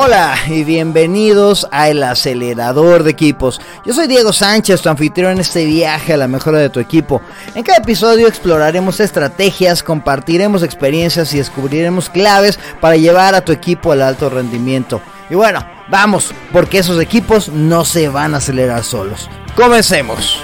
Hola y bienvenidos a El Acelerador de Equipos. Yo soy Diego Sánchez, tu anfitrión en este viaje a la mejora de tu equipo. En cada episodio exploraremos estrategias, compartiremos experiencias y descubriremos claves para llevar a tu equipo al alto rendimiento. Y bueno, vamos, porque esos equipos no se van a acelerar solos. Comencemos.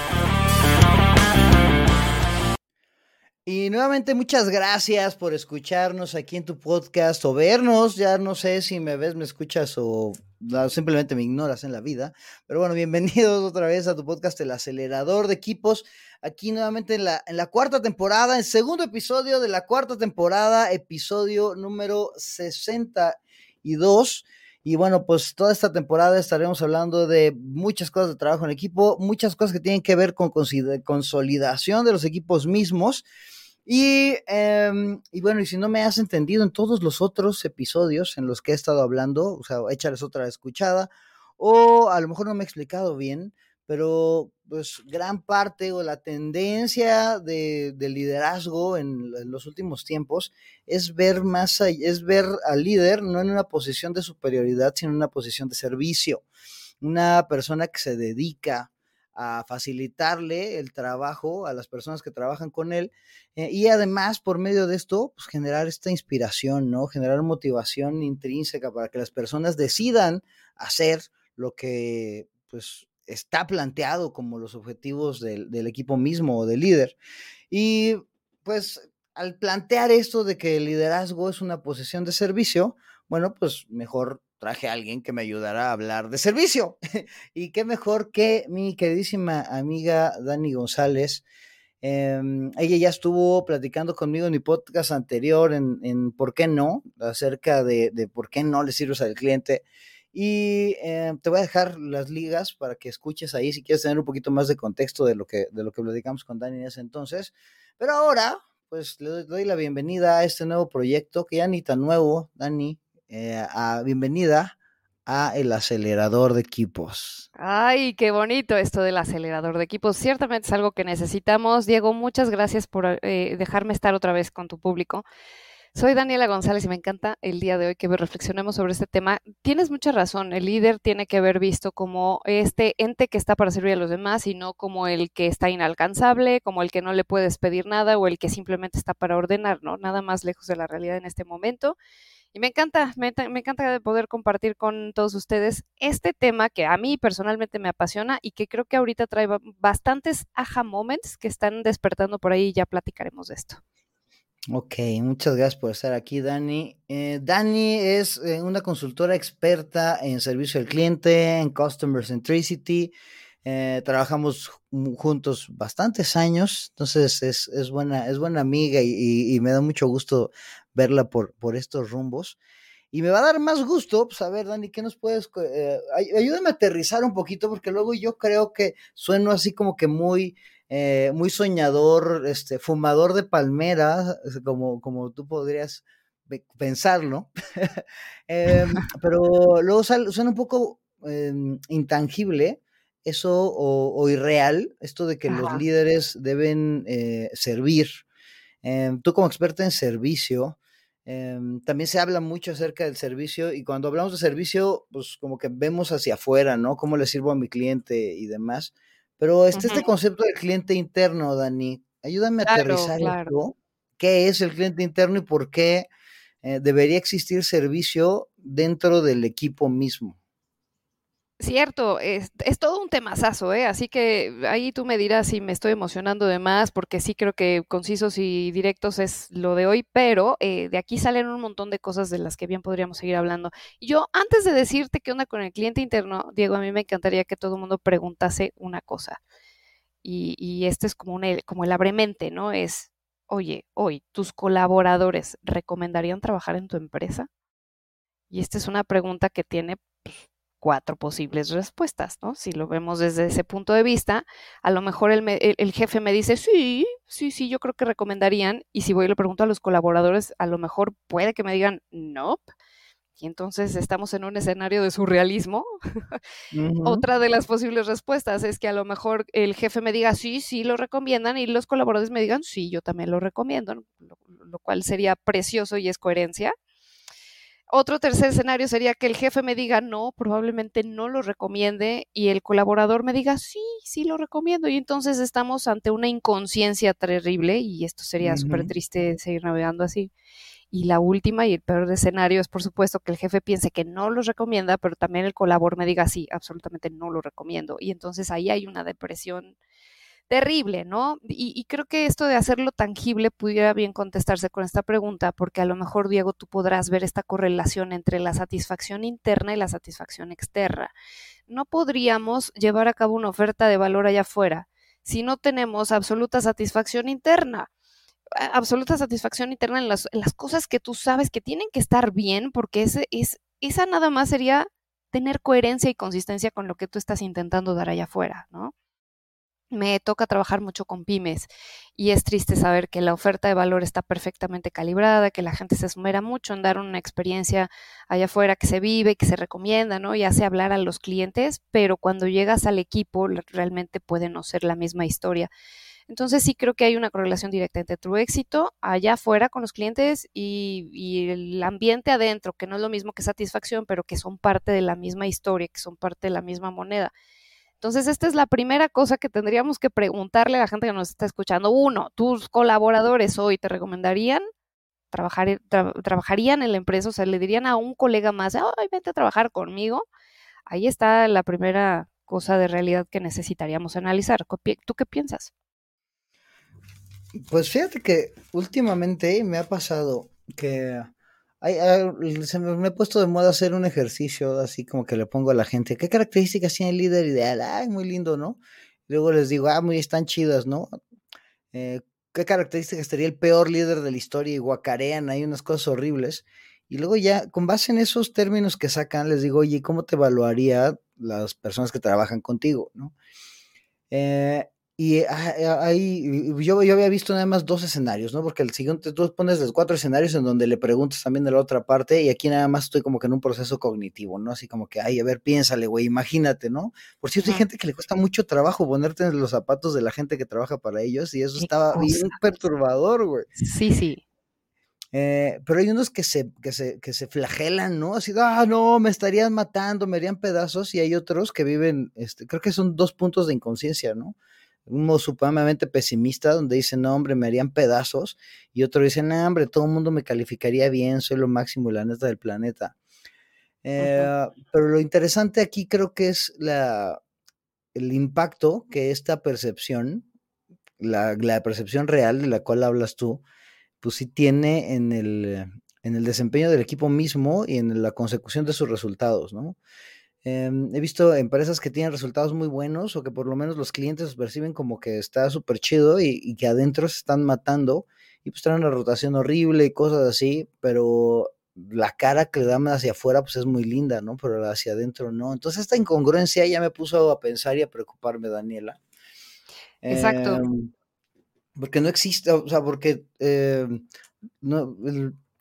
Y nuevamente muchas gracias por escucharnos aquí en tu podcast o vernos. Ya no sé si me ves, me escuchas o simplemente me ignoras en la vida. Pero bueno, bienvenidos otra vez a tu podcast El Acelerador de Equipos. Aquí nuevamente en la, cuarta temporada, en segundo episodio de la cuarta temporada, episodio número 62. Y bueno, pues toda esta temporada estaremos hablando de muchas cosas de trabajo en equipo, muchas cosas que tienen que ver con consolidación de los equipos mismos. Y, em, y, bueno, y si no me has entendido en todos los otros episodios en los que he estado hablando, o sea, échales otra escuchada, o a lo mejor no me he explicado bien, pero pues gran parte o la tendencia de, liderazgo en, los últimos tiempos es ver más, es ver al líder no en una posición de superioridad, sino en una posición de servicio. Una persona que se dedica a facilitarle el trabajo a las personas que trabajan con él eh, y además por medio de esto pues, generar esta inspiración, ¿no? Generar motivación intrínseca para que las personas decidan hacer lo que pues está planteado como los objetivos del, del equipo mismo o del líder. Y pues al plantear esto de que el liderazgo es una posición de servicio, bueno, pues mejor traje a alguien que me ayudara a hablar de servicio. y qué mejor que mi queridísima amiga Dani González. Em, ella ya estuvo platicando conmigo en mi podcast anterior en, por qué no, acerca de, por qué no le sirves al cliente. Y em, te voy a dejar las ligas para que escuches ahí si quieres tener un poquito más de contexto de lo que, de lo que platicamos con Dani en ese entonces. Pero ahora, pues le doy la bienvenida a este nuevo proyecto, que ya ni tan nuevo, Dani, eh, a, bienvenida a el acelerador de equipos. Ay, qué bonito esto del acelerador de equipos. Ciertamente es algo que necesitamos. Diego, muchas gracias por eh, dejarme estar otra vez con tu público. Soy Daniela González y me encanta el día de hoy que reflexionemos sobre este tema. Tienes mucha razón, el líder tiene que haber visto como este ente que está para servir a los demás y no como el que está inalcanzable, como el que no le puedes pedir nada o el que simplemente está para ordenar, ¿no? Nada más lejos de la realidad en este momento. Y me encanta, me, encanta poder compartir con todos ustedes este tema que a mí personalmente me apasiona y que creo que ahorita trae bastantes aha moments que están despertando por ahí y ya platicaremos de esto. Ok, muchas gracias por estar aquí, Dani. Eh, Dani es eh, una consultora experta en servicio al cliente, en Customer Centricity. Eh, trabajamos juntos bastantes años, entonces es, buena, es buena amiga y, me da mucho gusto verla por, por estos rumbos. Y me va a dar más gusto, pues a ver, Dani, ¿qué nos puedes... Eh, ayúdame a aterrizar un poquito, porque luego yo creo que sueno así como que muy, eh, muy soñador, este, fumador de palmeras, como, como tú podrías pensarlo, em, pero luego suena un poco em, intangible eso o, irreal, esto de que los líderes deben eh, servir. Em, tú como experta en servicio, Em, también se habla mucho acerca del servicio y cuando hablamos de servicio, pues como que vemos hacia afuera, ¿no? ¿Cómo le sirvo a mi cliente y demás? Pero este, este concepto del cliente interno, Dani, ayúdame a aterrizar esto. ¿Qué es el cliente interno y por qué eh, debería existir servicio dentro del equipo mismo? Cierto, es, todo un temazazo, ¿eh? Así que ahí tú me dirás si me estoy emocionando de más, porque sí creo que concisos y directos es lo de hoy, pero eh, de aquí salen un montón de cosas de las que bien podríamos seguir hablando. Yo, antes de decirte qué onda con el cliente interno, Diego, a mí me encantaría que todo el mundo preguntase una cosa. Y, este es como, un, como el abremente, ¿no? Es, oye, hoy, ¿tus colaboradores recomendarían trabajar en tu empresa? Y esta es una pregunta que tiene cuatro posibles respuestas, ¿no? Si lo vemos desde ese punto de vista, a lo mejor el, el, jefe me dice, sí, sí, sí, yo creo que recomendarían, y si voy y le pregunto a los colaboradores, a lo mejor puede que me digan, no. Y entonces estamos en un escenario de surrealismo. Otra de las posibles respuestas es que a lo mejor el jefe me diga, sí, sí, lo recomiendan, y los colaboradores me digan, sí, yo también lo recomiendo, lo cual sería precioso y es coherencia. Otro tercer escenario sería que el jefe me diga no, probablemente no lo recomiende y el colaborador me diga sí, sí lo recomiendo y entonces estamos ante una inconsciencia terrible y esto sería súper triste seguir navegando así. Y la última y el peor escenario es, por supuesto, que el jefe piense que no lo recomienda, pero también el colaborador me diga sí, absolutamente no lo recomiendo. Y entonces ahí hay una depresión terrible, ¿no? Y, creo que esto de hacerlo tangible pudiera bien contestarse con esta pregunta, porque a lo mejor, Diego, tú podrás ver esta correlación entre la satisfacción interna y la satisfacción externa. No podríamos llevar a cabo una oferta de valor allá afuera si no tenemos absoluta satisfacción interna absoluta satisfacción interna en las, cosas que tú sabes que tienen que estar bien, porque ese, es, esa nada más sería tener coherencia y consistencia con lo que tú estás intentando dar allá afuera, ¿no? Me toca trabajar mucho con pymes y es triste saber que la oferta de valor está perfectamente calibrada, que la gente se esmera mucho en dar una experiencia allá afuera que se vive, que se recomienda, ¿no? Y hace hablar a los clientes, pero cuando llegas al equipo realmente puede no ser la misma historia. Entonces sí creo que hay una correlación directa entre tu éxito allá afuera con los clientes y, y, el ambiente adentro, que no es lo mismo que satisfacción, pero que son parte de la misma historia, que son parte de la misma moneda. Entonces, esta es la primera cosa que tendríamos que preguntarle a la gente que nos está escuchando. Uno, ¿tus colaboradores hoy te recomendarían trabajar, trabajarían en la empresa? O sea, le dirían a un colega más, ay, vente a trabajar conmigo. Ahí está la primera cosa de realidad que necesitaríamos analizar. ¿Tú qué piensas? Pues fíjate que últimamente me ha pasado que me, he puesto de moda hacer un ejercicio así como que le pongo a la gente, ¿qué características tiene el líder ideal? Ay, muy lindo, ¿no? luego les digo, ah, muy están chidas, ¿no? Eh, ¿Qué características sería el peor líder de la historia? Y guacarean, hay unas cosas horribles. Y luego ya, con base en esos términos que sacan, les digo, oye, ¿cómo te evaluaría las personas que trabajan contigo, ¿no? Eh, y ahí yo, yo había visto nada más dos escenarios, ¿no? Porque el siguiente tú pones los cuatro escenarios en donde le preguntas también de la otra parte y aquí nada más estoy como que en un proceso cognitivo, ¿no? Así como que, ay, a ver, piénsale, güey, imagínate, ¿no? Por cierto, hay gente que le cuesta mucho trabajo ponerte en los zapatos de la gente que trabaja para ellos y eso estaba bien perturbador, güey. Sí, sí. Eh, pero hay unos que se, que, se, que se flagelan, ¿no? Así, ah, no, me estarían matando, me harían pedazos y hay otros que viven, este, creo que son dos puntos de inconsciencia, ¿no? Uno supremamente pesimista donde dice, no, hombre, me harían pedazos, y otro dice, no, hombre, todo el mundo me calificaría bien, soy lo máximo y la neta del planeta. Eh, pero lo interesante aquí creo que es la, el impacto que esta percepción, la, la, percepción real de la cual hablas tú, pues sí tiene en el, en el desempeño del equipo mismo y en la consecución de sus resultados, ¿no? Em, he visto empresas que tienen resultados muy buenos o que por lo menos los clientes perciben como que está súper chido y, que adentro se están matando y pues traen una rotación horrible y cosas así, pero la cara que le dan hacia afuera pues es muy linda, ¿no? Pero hacia adentro no. Entonces esta incongruencia ya me puso a pensar y a preocuparme, Daniela. Exacto. Em, porque no existe, o sea, porque em, no,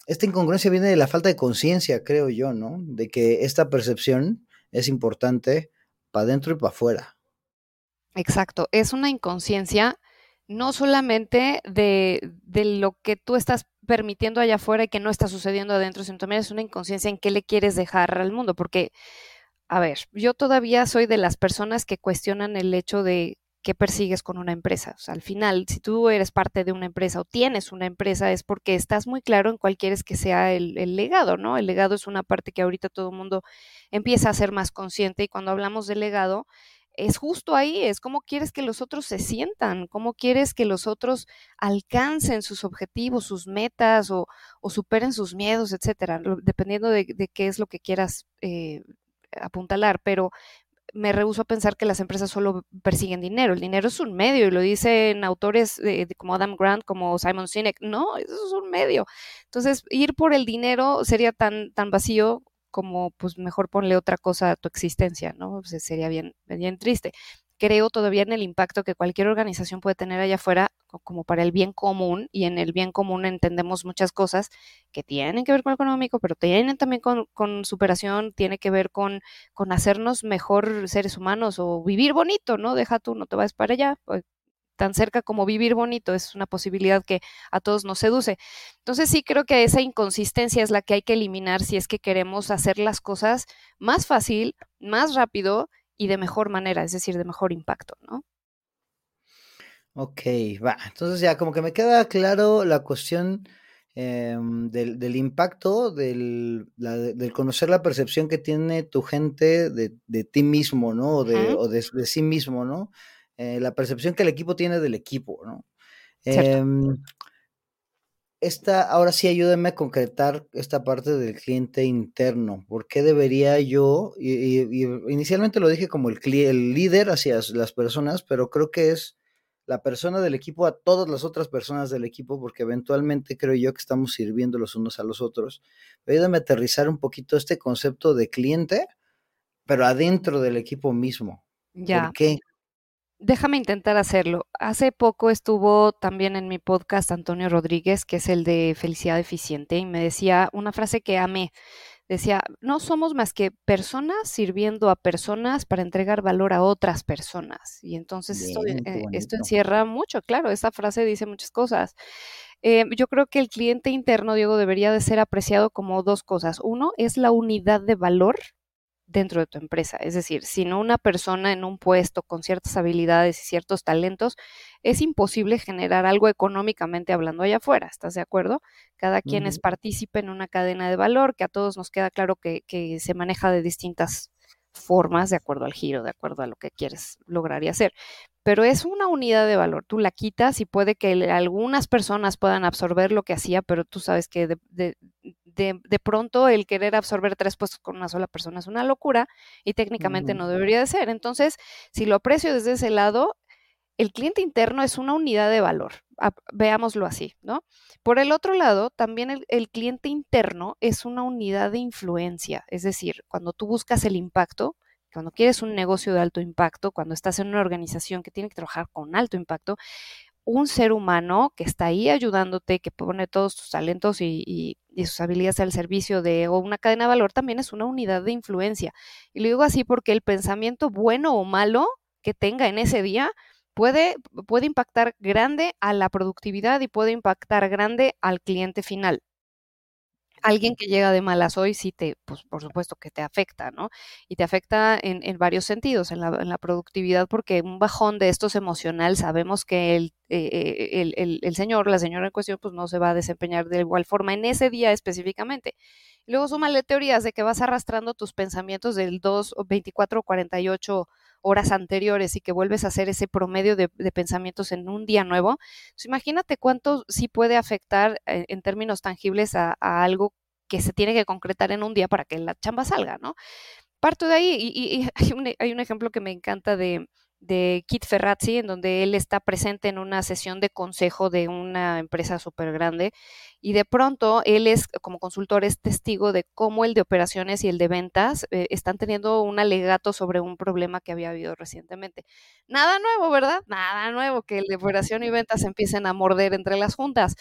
esta incongruencia viene de la falta de conciencia, creo yo, ¿no? De que esta percepción es importante para adentro y para afuera. Exacto, es una inconsciencia no solamente de, de, lo que tú estás permitiendo allá afuera y que no está sucediendo adentro, sino también es una inconsciencia en qué le quieres dejar al mundo, porque, a ver, yo todavía soy de las personas que cuestionan el hecho de qué persigues con una empresa. O sea, al final, si tú eres parte de una empresa o tienes una empresa, es porque estás muy claro en cuál quieres que sea el, legado, ¿no? El legado es una parte que ahorita todo el mundo empieza a ser más consciente y cuando hablamos de legado, es justo ahí, es cómo quieres que los otros se sientan, cómo quieres que los otros alcancen sus objetivos, sus metas o, superen sus miedos, etcétera, dependiendo de, qué es lo que quieras eh, apuntalar. Pero me rehuso a pensar que las empresas solo persiguen dinero. El dinero es un medio y lo dicen autores como Adam Grant, como Simon Sinek. No, eso es un medio. Entonces, ir por el dinero sería tan, tan vacío como, pues, mejor ponle otra cosa a tu existencia, ¿no? sería bien, bien triste creo todavía en el impacto que cualquier organización puede tener allá afuera como para el bien común y en el bien común entendemos muchas cosas que tienen que ver con lo económico, pero tienen también con, superación, tiene que ver con, con hacernos mejor seres humanos o vivir bonito, ¿no? Deja tú, no te vayas para allá, pues, tan cerca como vivir bonito, es una posibilidad que a todos nos seduce. Entonces sí creo que esa inconsistencia es la que hay que eliminar si es que queremos hacer las cosas más fácil, más rápido y de mejor manera, es decir, de mejor impacto, ¿no? Ok, va. Entonces ya como que me queda claro la cuestión em, del, impacto, del, conocer la percepción que tiene tu gente de, ti mismo, ¿no? O de, sí mismo, ¿no? Eh, la percepción que el equipo tiene del equipo, ¿no? Esta, ahora sí ayúdenme a concretar esta parte del cliente interno. ¿Por qué debería yo, y, inicialmente lo dije como el, el líder hacia las personas, pero creo que es la persona del equipo a todas las otras personas del equipo, porque eventualmente creo yo que estamos sirviendo los unos a los otros. Ayúdame a aterrizar un poquito este concepto de cliente, pero adentro del equipo mismo. Ya. ¿Por qué? Déjame intentar hacerlo. Hace poco estuvo también en mi podcast Antonio Rodríguez, que es el de Felicidad Eficiente, y me decía una frase que amé decía, no somos más que personas sirviendo a personas para entregar valor a otras personas. Y entonces esto, eh, esto, encierra mucho, claro, esta frase dice muchas cosas. Eh, yo creo que el cliente interno, Diego, debería de ser apreciado como dos cosas. Uno es la unidad de valor dentro de tu empresa. Es decir, si no una persona en un puesto con ciertas habilidades y ciertos talentos, es imposible generar algo económicamente hablando allá afuera. ¿Estás de acuerdo? Cada quien es partícipe en una cadena de valor que a todos nos queda claro que, que se maneja de distintas formas de acuerdo al giro, de acuerdo a lo que quieres lograr y hacer. Pero es una unidad de valor. Tú la quitas y puede que algunas personas puedan absorber lo que hacía, pero tú sabes que de, de, pronto el querer absorber tres puestos con una sola persona es una locura y técnicamente no debería de ser. Entonces, si lo aprecio desde ese lado, el cliente interno es una unidad de valor, veámoslo así, ¿no? Por el otro lado, también el, el, cliente interno es una unidad de influencia, es decir, cuando tú buscas el impacto, cuando quieres un negocio de alto impacto, cuando estás en una organización que tiene que trabajar con alto impacto, un ser humano que está ahí ayudándote, que pone todos tus talentos y, sus habilidades al servicio de una cadena de valor, también es una unidad de influencia. Y lo digo así porque el pensamiento bueno o malo que tenga en ese día puede, puede impactar grande a la productividad y puede impactar grande al cliente final alguien que llega de malas hoy sí te, pues por supuesto que te afecta, ¿no? Y te afecta en, en varios sentidos, en la, en la, productividad, porque un bajón de estos emocional, sabemos que el, eh, eh, el, el, señor, la señora en cuestión, pues no se va a desempeñar de igual forma en ese día específicamente. Luego súmale teorías de que vas arrastrando tus pensamientos del 2, 24 o 48 horas anteriores y que vuelves a hacer ese promedio de, pensamientos en un día nuevo, pues imagínate cuánto sí puede afectar eh, en términos tangibles a, a, algo que se tiene que concretar en un día para que la chamba salga, ¿no? Parto de ahí y, y, y hay, un, hay un ejemplo que me encanta de, de Kit Ferrazzi, en donde él está presente en una sesión de consejo de una empresa súper grande y de pronto él es, como consultor, es testigo de cómo el de operaciones y el de ventas eh, están teniendo un alegato sobre un problema que había habido recientemente. Nada nuevo, ¿verdad? Nada nuevo que el de operación y ventas empiecen a morder entre las juntas.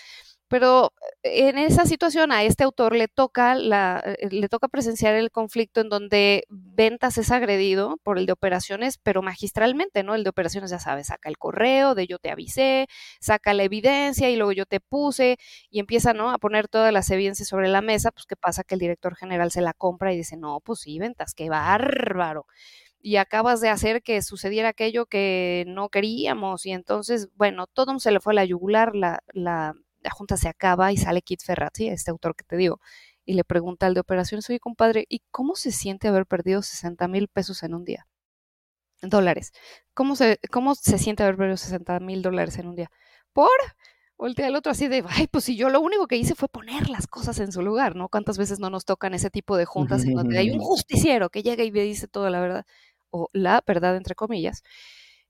Pero eh, en esa situación a este autor le toca, la, eh, le toca presenciar el conflicto en donde ventas es agredido por el de operaciones, pero magistralmente, ¿no? El de operaciones, ya sabes, saca el correo de yo te avisé, saca la evidencia y luego yo te puse y empieza, ¿no? A poner todas las evidencias sobre la mesa, pues qué pasa que el director general se la compra y dice, no, pues sí, ventas, qué bárbaro y acabas de hacer que sucediera aquello que no queríamos y entonces, bueno, todo se le fue a la yugular, la, la, la junta se acaba y sale Kit Ferrazzi, este autor que te digo, y le pregunta al de operaciones, oye compadre, ¿y cómo se siente haber perdido 60 mil pesos en un día? Dólares. ¿Cómo se, ¿Cómo se siente haber perdido 60 mil dólares en un día? ¿Por? Voltea el otro así de, ay, pues si yo lo único que hice fue poner las cosas en su lugar, ¿no? ¿Cuántas veces no nos tocan ese tipo de juntas en donde hay un justiciero que llega y me dice toda la verdad, o la verdad entre comillas?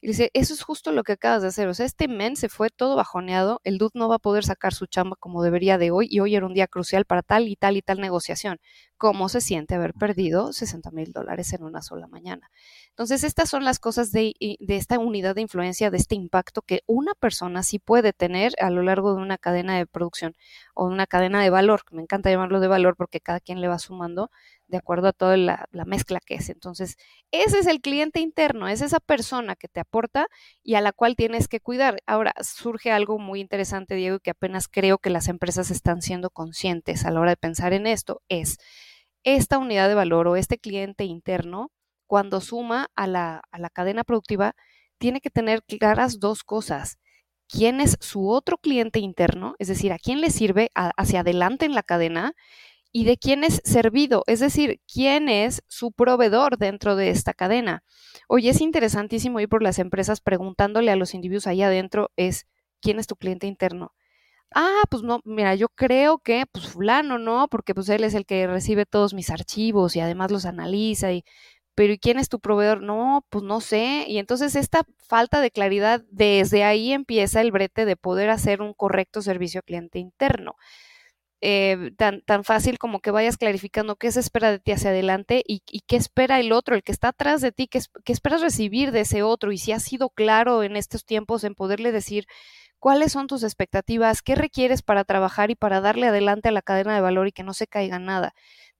Y dice, eso es justo lo que acabas de hacer. O sea, este men se fue todo bajoneado, el dude no va a poder sacar su chamba como debería de hoy y hoy era un día crucial para tal y tal y tal negociación. ¿Cómo se siente haber perdido 60 mil dólares en una sola mañana? Entonces, estas son las cosas de, de esta unidad de influencia, de este impacto que una persona sí puede tener a lo largo de una cadena de producción o una cadena de valor. Me encanta llamarlo de valor porque cada quien le va sumando de acuerdo a toda la, mezcla que es. Entonces, ese es el cliente interno, es esa persona que te aporta y a la cual tienes que cuidar. Ahora, surge algo muy interesante, Diego, que apenas creo que las empresas están siendo conscientes a la hora de pensar en esto, es esta unidad de valor o este cliente interno, cuando suma a la, a la cadena productiva, tiene que tener claras dos cosas quién es su otro cliente interno, es decir, a quién le sirve hacia adelante en la cadena y de quién es servido, es decir, quién es su proveedor dentro de esta cadena. Oye, es interesantísimo ir por las empresas preguntándole a los individuos ahí adentro es quién es tu cliente interno. Ah, pues no, mira, yo creo que pues fulano, ¿no? Porque pues él es el que recibe todos mis archivos y además los analiza y pero ¿y quién es tu proveedor? No, pues no sé. Y entonces esta falta de claridad, desde ahí empieza el brete de poder hacer un correcto servicio al cliente interno. Eh, tan, tan fácil como que vayas clarificando qué se espera de ti hacia adelante y, qué espera el otro, el que está atrás de ti, qué, qué esperas recibir de ese otro y si has sido claro en estos tiempos en poderle decir cuáles son tus expectativas, qué requieres para trabajar y para darle adelante a la cadena de valor y que no se caiga nada.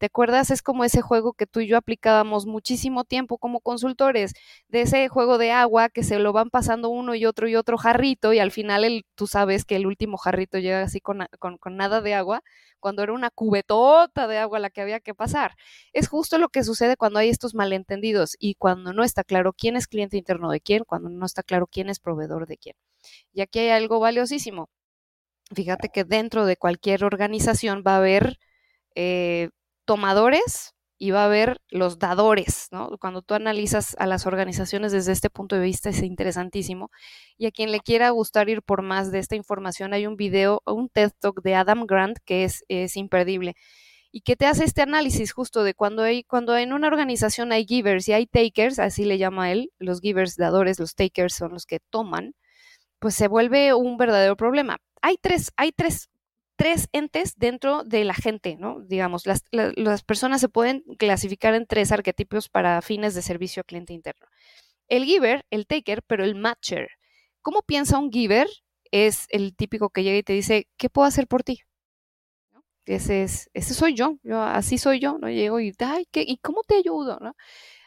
¿Te acuerdas? Es como ese juego que tú y yo aplicábamos muchísimo tiempo como consultores, de ese juego de agua que se lo van pasando uno y otro y otro jarrito y al final tú sabes que el último jarrito llega así con, con, con nada de agua, cuando era una cubetota de agua la que había que pasar. Es justo lo que sucede cuando hay estos malentendidos y cuando no está claro quién es cliente interno de quién, cuando no está claro quién es proveedor de quién. Y aquí hay algo valiosísimo. Fíjate que dentro de cualquier organización va a haber eh, tomadores y va a haber los dadores, ¿no? Cuando tú analizas a las organizaciones desde este punto de vista es interesantísimo. Y a quien le quiera gustar ir por más de esta información, hay un video, un TED Talk de Adam Grant que es, es imperdible y que te hace este análisis justo de cuando hay, cuando en una organización hay givers y hay takers, así le llama él, los givers dadores, los takers son los que toman, pues se vuelve un verdadero problema. Hay tres, hay tres tres entes dentro de la gente, ¿no? Digamos, las, personas se pueden clasificar en tres arquetipos para fines de servicio a cliente interno. El giver, el taker, pero el matcher. ¿Cómo piensa un giver? Es el típico que llega y te dice, ¿qué puedo hacer por ti? Ese es, ese soy yo, yo así soy yo, ¿no? Llego y, ay, ¿qué, ¿y cómo te ayudo? ¿no?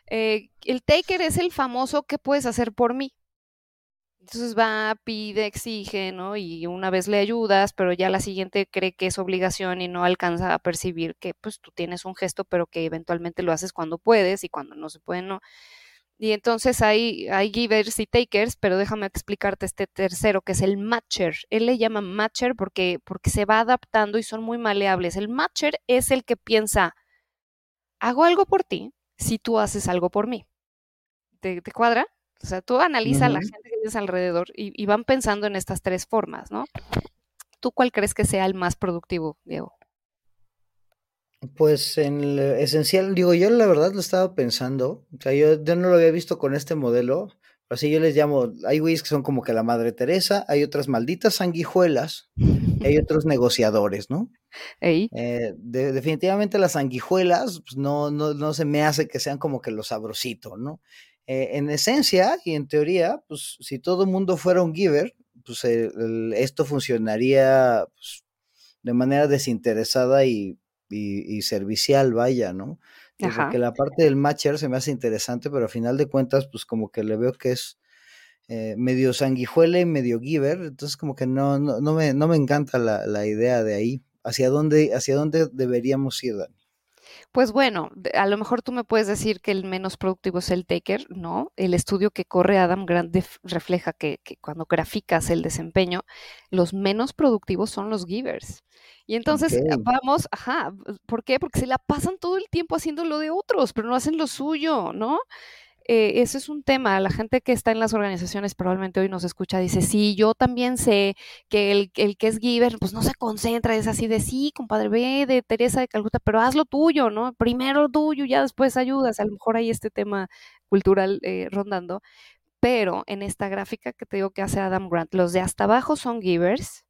Eh, el taker es el famoso, ¿qué puedes hacer por mí? Entonces va, pide, exige, ¿no? Y una vez le ayudas, pero ya la siguiente cree que es obligación y no alcanza a percibir que pues tú tienes un gesto, pero que eventualmente lo haces cuando puedes y cuando no se puede, no. Y entonces hay, hay givers y takers, pero déjame explicarte este tercero, que es el matcher. Él le llama matcher porque, porque se va adaptando y son muy maleables. El matcher es el que piensa, hago algo por ti si tú haces algo por mí. ¿Te, te cuadra? O sea, tú analiza a la gente que tienes alrededor y, van pensando en estas tres formas, ¿no? ¿Tú cuál crees que sea el más productivo, Diego? Pues en el esencial, digo, yo la verdad lo estaba pensando, o sea, yo, no lo había visto con este modelo, así yo les llamo, hay güeyes que son como que la Madre Teresa, hay otras malditas sanguijuelas, hay otros negociadores, ¿no? Eh, definitivamente las sanguijuelas pues, no, no, no se me hace que sean como que lo sabrosito, ¿no? Eh, en esencia y en teoría, pues si todo el mundo fuera un giver, pues esto funcionaría pues, de manera desinteresada y, servicial, vaya, ¿no? Porque la parte del matcher se me hace interesante, pero a final de cuentas, pues como que le veo que es eh, medio sanguijuela y medio giver, entonces como que no, no, me, no me encanta la, la idea de ahí. ¿Hacia dónde, hacia dónde deberíamos ir, Dani? Pues bueno, a lo mejor tú me puedes decir que el menos productivo es el taker, ¿no? El estudio que corre Adam Grant refleja que, cuando graficas el desempeño, los menos productivos son los givers. Y entonces vamos, ajá, ¿por qué? Porque se la pasan todo el tiempo haciendo lo de otros, pero no hacen lo suyo, ¿no? Eh, eso es un tema. La gente que está en las organizaciones probablemente hoy nos escucha, dice, sí, yo también sé que el, que es giver, pues no se concentra, es así de, sí, compadre, ve de Teresa de Calcuta, pero haz lo tuyo, ¿no? Primero tuyo, ya después ayudas. A lo mejor hay este tema cultural eh, rondando. Pero en esta gráfica que te digo que hace Adam Grant, los de hasta abajo son givers,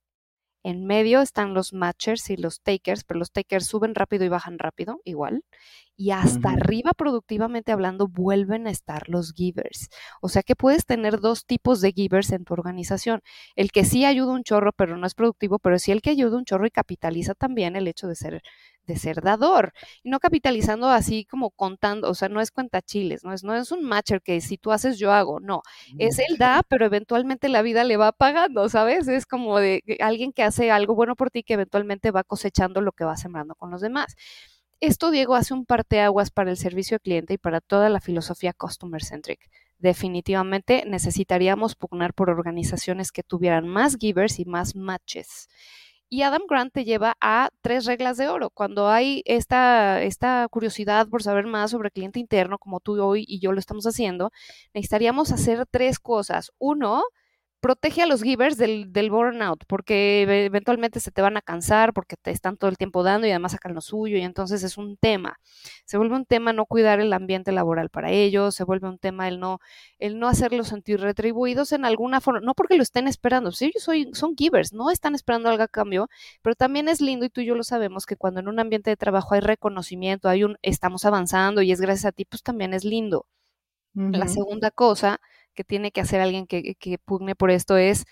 En medio están los matchers y los takers, pero los takers suben rápido y bajan rápido, igual. Y hasta arriba, productivamente hablando, vuelven a estar los givers. O sea que puedes tener dos tipos de givers en tu organización. El que sí ayuda un chorro, pero no es productivo, pero sí el que ayuda un chorro y capitaliza también el hecho de ser de ser dador y no capitalizando así como contando, o sea, no es cuenta chiles, no es, no es un matcher que si tú haces yo hago, no, es el da, pero eventualmente la vida le va pagando, ¿sabes? Es como de alguien que hace algo bueno por ti que eventualmente va cosechando lo que va sembrando con los demás. Esto, Diego, hace un parteaguas para el servicio al cliente y para toda la filosofía customer centric. Definitivamente necesitaríamos pugnar por organizaciones que tuvieran más givers y más matches. Y Adam Grant te lleva a tres reglas de oro. Cuando hay esta, esta curiosidad por saber más sobre cliente interno, como tú hoy y yo lo estamos haciendo, necesitaríamos hacer tres cosas. Uno, protege a los givers del, del, burnout, porque eventualmente se te van a cansar, porque te están todo el tiempo dando y además sacan lo suyo, y entonces es un tema. Se vuelve un tema no cuidar el ambiente laboral para ellos, se vuelve un tema el no, el no hacerlos sentir retribuidos en alguna forma, no porque lo estén esperando, si ellos soy, son givers, no están esperando algo a cambio, pero también es lindo, y tú y yo lo sabemos, que cuando en un ambiente de trabajo hay reconocimiento, hay un estamos avanzando y es gracias a ti, pues también es lindo. La segunda cosa que tiene que hacer alguien que, pugne por esto es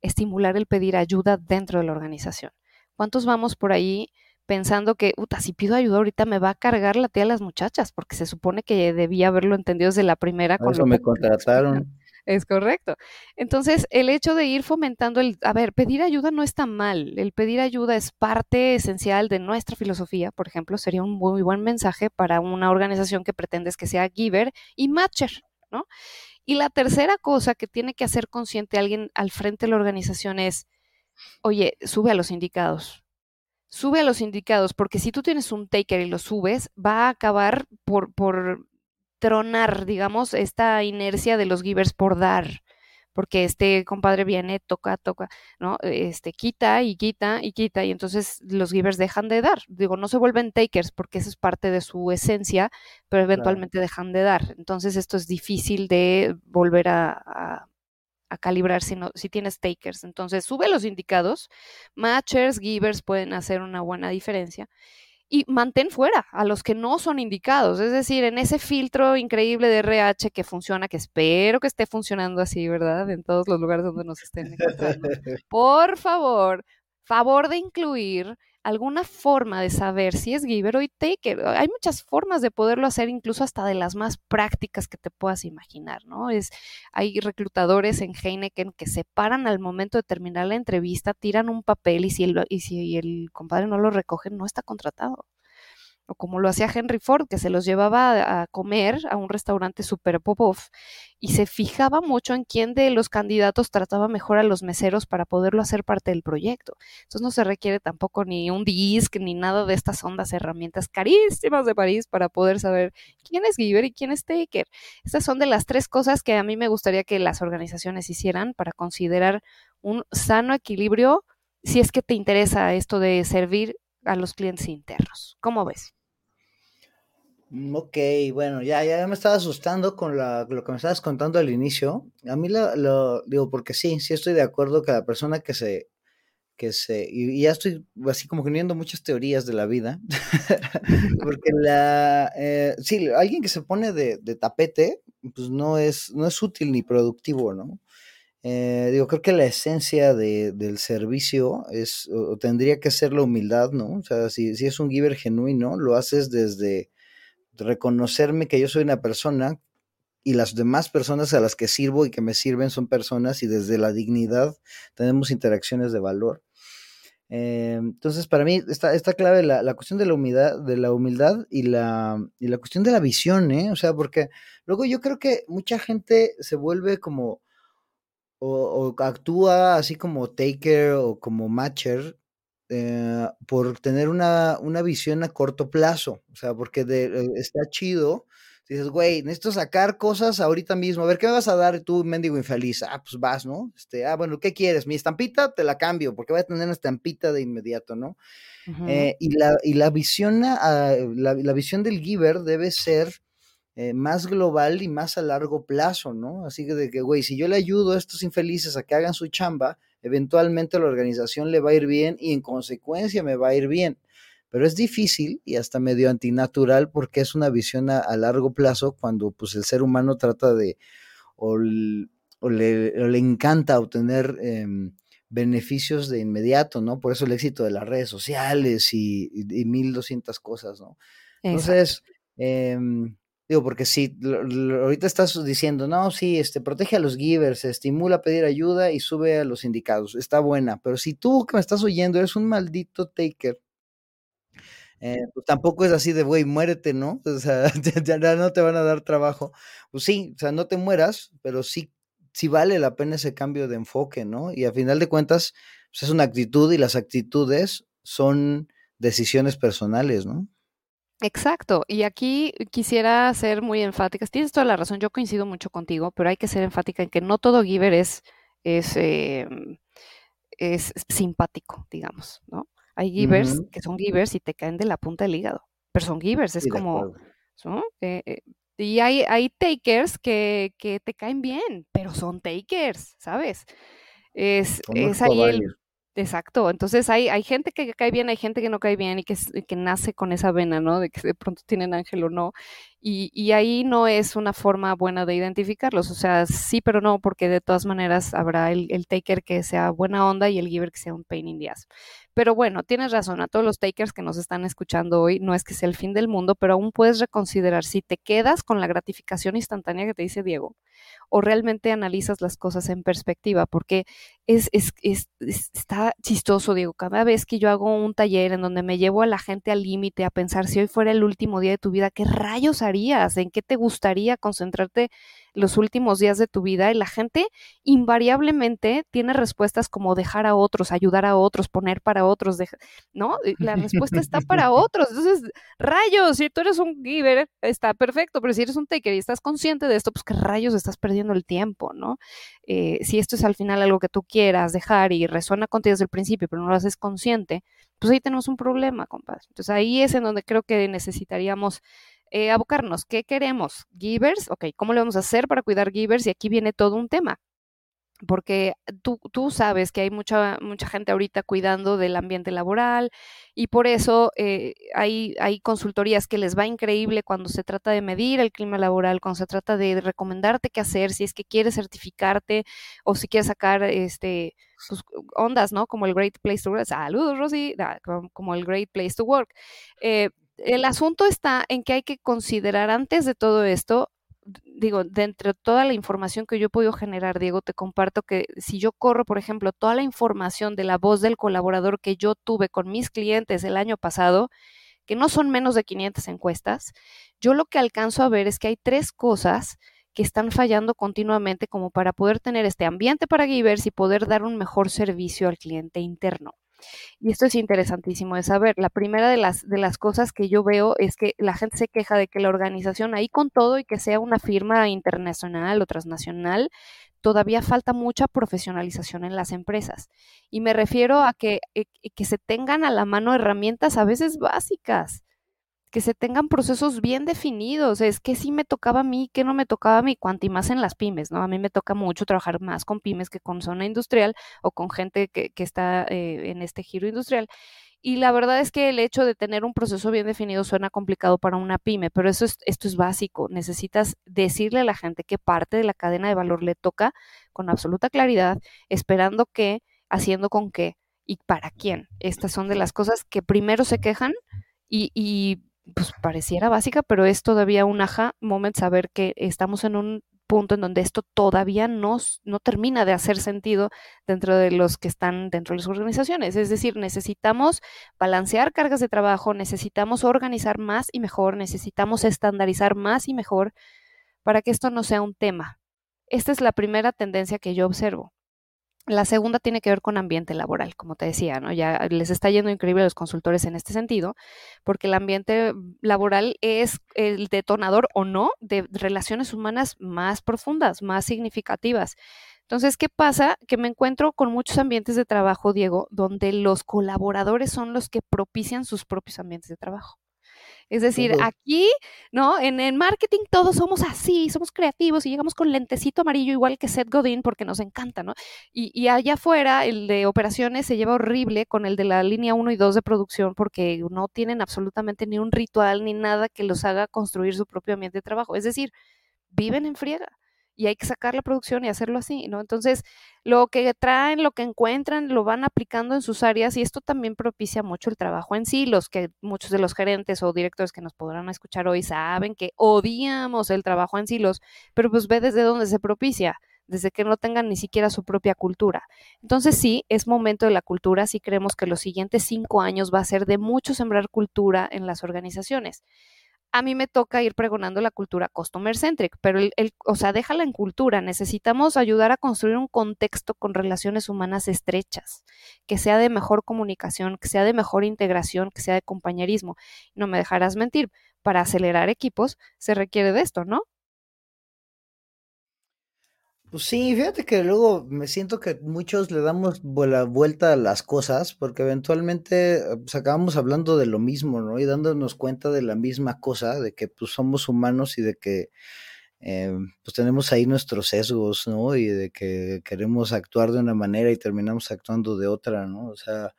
estimular el pedir ayuda dentro de la organización. ¿Cuántos vamos por ahí pensando que, puta, si pido ayuda ahorita me va a cargar la tía a las muchachas? Porque se supone que debía haberlo entendido desde la primera. Con eso me contrataron. Es correcto. Entonces, el hecho de ir fomentando el, a ver, pedir ayuda no está mal. El pedir ayuda es parte esencial de nuestra filosofía. Por ejemplo, sería un muy buen mensaje para una organización que pretendes que sea giver y matcher, ¿no? Y la tercera cosa que tiene que hacer consciente alguien al frente de la organización es, oye, sube a los indicados. Sube a los indicados, porque si tú tienes un taker y lo subes, va a acabar por, por tronar, digamos, esta inercia de los givers por dar porque este compadre viene, toca, toca, ¿no? Este quita y quita y quita, y entonces los givers dejan de dar. Digo, no se vuelven takers porque eso es parte de su esencia, pero eventualmente dejan de dar. Entonces esto es difícil de volver a, a calibrar si, no, si tienes takers. Entonces sube los indicados, matchers, givers pueden hacer una buena diferencia y mantén fuera a los que no son indicados. Es decir, en ese filtro increíble de RH que funciona, que espero que esté funcionando así, ¿verdad? En todos los lugares donde nos estén encontrando. Por favor, favor de incluir alguna forma de saber si es giver o taker. Hay muchas formas de poderlo hacer, incluso hasta de las más prácticas que te puedas imaginar, ¿no? Es, hay reclutadores en Heineken que se paran al momento de terminar la entrevista, tiran un papel y si el, y si el compadre no lo recoge, no está contratado como lo hacía Henry Ford, que se los llevaba a comer a un restaurante super pop-off y se fijaba mucho en quién de los candidatos trataba mejor a los meseros para poderlo hacer parte del proyecto. Entonces no se requiere tampoco ni un disc ni nada de estas ondas herramientas carísimas de París para poder saber quién es giver y quién es taker. Estas son de las tres cosas que a mí me gustaría que las organizaciones hicieran para considerar un sano equilibrio si es que te interesa esto de servir a los clientes internos. ¿Cómo ves? Ok, bueno, ya, ya me estaba asustando con lo que me estabas contando al inicio. A mí lo, digo porque sí, sí estoy de acuerdo que la persona que se, que se, y, ya estoy así como uniendo muchas teorías de la vida, porque la, eh, sí, alguien que se pone de, tapete, pues no es, no es útil ni productivo, ¿no? Eh, digo, creo que la esencia de, del servicio es, o, tendría que ser la humildad, ¿no? O sea, si, si es un giver genuino, lo haces desde reconocerme que yo soy una persona y las demás personas a las que sirvo y que me sirven son personas y desde la dignidad tenemos interacciones de valor. Eh, entonces, para mí está, está clave la, la, cuestión de la humildad, de la humildad y la, y la cuestión de la visión, ¿eh? O sea, porque luego yo creo que mucha gente se vuelve como o, actúa así como taker o como matcher eh, por tener una, una, visión a corto plazo. O sea, porque de, eh, está chido. Dices, güey, necesito sacar cosas ahorita mismo. A ver, ¿qué me vas a dar tú, mendigo infeliz? Ah, pues vas, ¿no? Este, ah, bueno, ¿qué quieres? Mi estampita te la cambio, porque voy a tener una estampita de inmediato, ¿no? Eh, y, la, y la visión, la, la, visión del giver debe ser eh, más global y más a largo plazo, ¿no? Así que de que, güey, si yo le ayudo a estos infelices a que hagan su chamba, eventualmente la organización le va a ir bien y en consecuencia me va a ir bien. Pero es difícil y hasta medio antinatural porque es una visión a, largo plazo cuando pues el ser humano trata de o, le, encanta obtener em, beneficios de inmediato, ¿no? Por eso el éxito de las redes sociales y, mil doscientas cosas, ¿no? Entonces, em, digo, porque si ahorita estás diciendo, no, sí, este, protege a los givers, estimula a pedir ayuda y sube a los indicados, está buena, pero si tú que me estás oyendo eres un maldito taker, eh, pues tampoco es así de, güey, muérete, ¿no? O sea, ya, no te van a dar trabajo. Pues sí, o sea, no te mueras, pero sí, sí vale la pena ese cambio de enfoque, ¿no? Y a final de cuentas, pues es una actitud y las actitudes son decisiones personales, ¿no? Exacto, y aquí quisiera ser muy enfática. Tienes toda la razón, yo coincido mucho contigo, pero hay que ser enfática en que no todo giver es, es, em, es simpático, digamos, ¿no? Hay givers que son givers y te caen de la punta del hígado, pero son givers, es como, ¿no? Eh, eh, y hay, hay takers que, que, te caen bien, pero son takers, ¿sabes? Es, es ahí el, Exacto, entonces hay, hay gente que cae bien, hay gente que no cae bien y que, que nace con esa vena, ¿no? De que de pronto tienen ángel o no. Y, y, ahí no es una forma buena de identificarlos, o sea, sí, pero no, porque de todas maneras habrá el, el taker que sea buena onda y el giver que sea un pain in the ass. Pero bueno, tienes razón, a todos los takers que nos están escuchando hoy, no es que sea el fin del mundo, pero aún puedes reconsiderar si te quedas con la gratificación instantánea que te dice Diego o realmente analizas las cosas en perspectiva, porque es, es, es, está chistoso, Diego, cada vez que yo hago un taller en donde me llevo a la gente al límite a pensar si hoy fuera el último día de tu vida, ¿qué rayos harías? ¿En qué te gustaría concentrarte los últimos días de tu vida y la gente invariablemente tiene respuestas como dejar a otros, ayudar a otros, poner para otros, ¿no? La respuesta está para otros. Entonces, rayos, si tú eres un giver, está perfecto, pero si eres un taker y estás consciente de esto, pues qué rayos estás perdiendo el tiempo, ¿no? Eh, si esto es al final algo que tú quieras dejar y resuena contigo desde el principio, pero no lo haces consciente, pues ahí tenemos un problema, compadre. Entonces ahí es en donde creo que necesitaríamos eh, abocarnos. ¿Qué queremos? Givers, ok, ¿cómo le vamos a hacer para cuidar givers? Y aquí viene todo un tema. Porque tú, tú sabes que hay mucha, mucha gente ahorita cuidando del ambiente laboral y por eso eh, hay, hay consultorías que les va increíble cuando se trata de medir el clima laboral, cuando se trata de recomendarte qué hacer, si es que quieres certificarte o si quieres sacar este, sus ondas, ¿no? Como el Great Place to Work. Saludos, Rosy, como el Great Place to Work. Eh, el asunto está en que hay que considerar antes de todo esto, digo, dentro de toda la información que yo podido generar, Diego, te comparto que si yo corro, por ejemplo, toda la información de la voz del colaborador que yo tuve con mis clientes el año pasado, que no son menos de 500 encuestas, yo lo que alcanzo a ver es que hay tres cosas que están fallando continuamente como para poder tener este ambiente para givers y poder dar un mejor servicio al cliente interno. Y esto es interesantísimo de saber. La primera de las, de las cosas que yo veo es que la gente se queja de que la organización ahí con todo y que sea una firma internacional o transnacional, todavía falta mucha profesionalización en las empresas. Y me refiero a que, eh, que se tengan a la mano herramientas a veces básicas que se tengan procesos bien definidos, es que sí me tocaba a mí, que no me tocaba a mí, cuanto y más en las pymes, ¿no? A mí me toca mucho trabajar más con pymes que con zona industrial o con gente que, que está eh, en este giro industrial. Y la verdad es que el hecho de tener un proceso bien definido suena complicado para una pyme, pero eso es, esto es básico. Necesitas decirle a la gente qué parte de la cadena de valor le toca con absoluta claridad, esperando qué, haciendo con qué y para quién. Estas son de las cosas que primero se quejan y, y pues pareciera básica, pero es todavía un aha moment saber que estamos en un punto en donde esto todavía no, no termina de hacer sentido dentro de los que están dentro de las organizaciones. Es decir, necesitamos balancear cargas de trabajo, necesitamos organizar más y mejor, necesitamos estandarizar más y mejor para que esto no sea un tema. Esta es la primera tendencia que yo observo. La segunda tiene que ver con ambiente laboral, como te decía, ¿no? Ya les está yendo increíble a los consultores en este sentido, porque el ambiente laboral es el detonador o no de relaciones humanas más profundas, más significativas. Entonces, ¿qué pasa? Que me encuentro con muchos ambientes de trabajo, Diego, donde los colaboradores son los que propician sus propios ambientes de trabajo. Es decir, aquí, ¿no? En el marketing todos somos así, somos creativos y llegamos con lentecito amarillo igual que Seth Godin porque nos encanta, ¿no? Y, allá afuera el de operaciones se lleva horrible con el de la línea 1 y 2 de producción porque no tienen absolutamente ni un ritual ni nada que los haga construir su propio ambiente de trabajo. Es decir, viven en friega y hay que sacar la producción y hacerlo así, ¿no? Entonces, lo que traen, lo que encuentran, lo van aplicando en sus áreas y esto también propicia mucho el trabajo en sí. Los que muchos de los gerentes o directores que nos podrán escuchar hoy saben que odiamos el trabajo en silos, pero pues ve desde dónde se propicia desde que no tengan ni siquiera su propia cultura. Entonces sí, es momento de la cultura, sí creemos que los siguientes cinco años va a ser de mucho sembrar cultura en las organizaciones a mí me toca ir pregonando la cultura customer centric, pero el, o sea, déjala en cultura. Necesitamos ayudar a construir un contexto con relaciones humanas estrechas, que sea de mejor comunicación, que sea de mejor integración, que sea de compañerismo. No me dejarás mentir, para acelerar equipos se requiere de esto, ¿no? Pues sí, fíjate que luego me siento que muchos le damos la vuelta a las cosas porque eventualmente eh, pues acabamos hablando de lo mismo, ¿no? Y dándonos cuenta de la misma cosa, de que pues somos humanos y de que eh, pues tenemos ahí nuestros sesgos, ¿no? Y de que queremos actuar de una manera y terminamos actuando de otra, ¿no? O sea,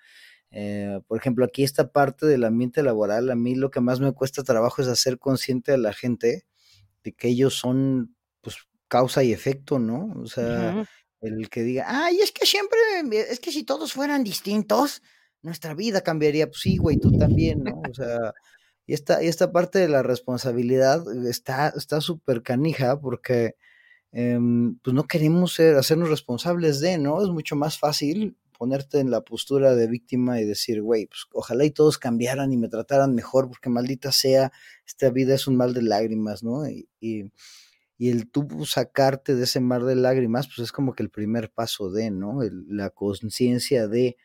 eh, por ejemplo, aquí esta parte del ambiente laboral, a mí lo que más me cuesta trabajo es hacer consciente a la gente de que ellos son causa y efecto, ¿no? O sea, el que diga, ay, es que siempre, es que si todos fueran distintos, nuestra vida cambiaría. Pues sí, güey, tú también, ¿no? O sea, y esta, y esta parte de la responsabilidad está súper canija porque em, pues no queremos ser, hacernos responsables de, ¿no? Es mucho más fácil ponerte en la postura de víctima y decir, güey, pues ojalá y todos cambiaran y me trataran mejor, porque maldita sea, esta vida es un mal de lágrimas, ¿no? y, y el tú sacarte de ese mar de lágrimas, pues es como que el primer paso de, ¿no? la conciencia de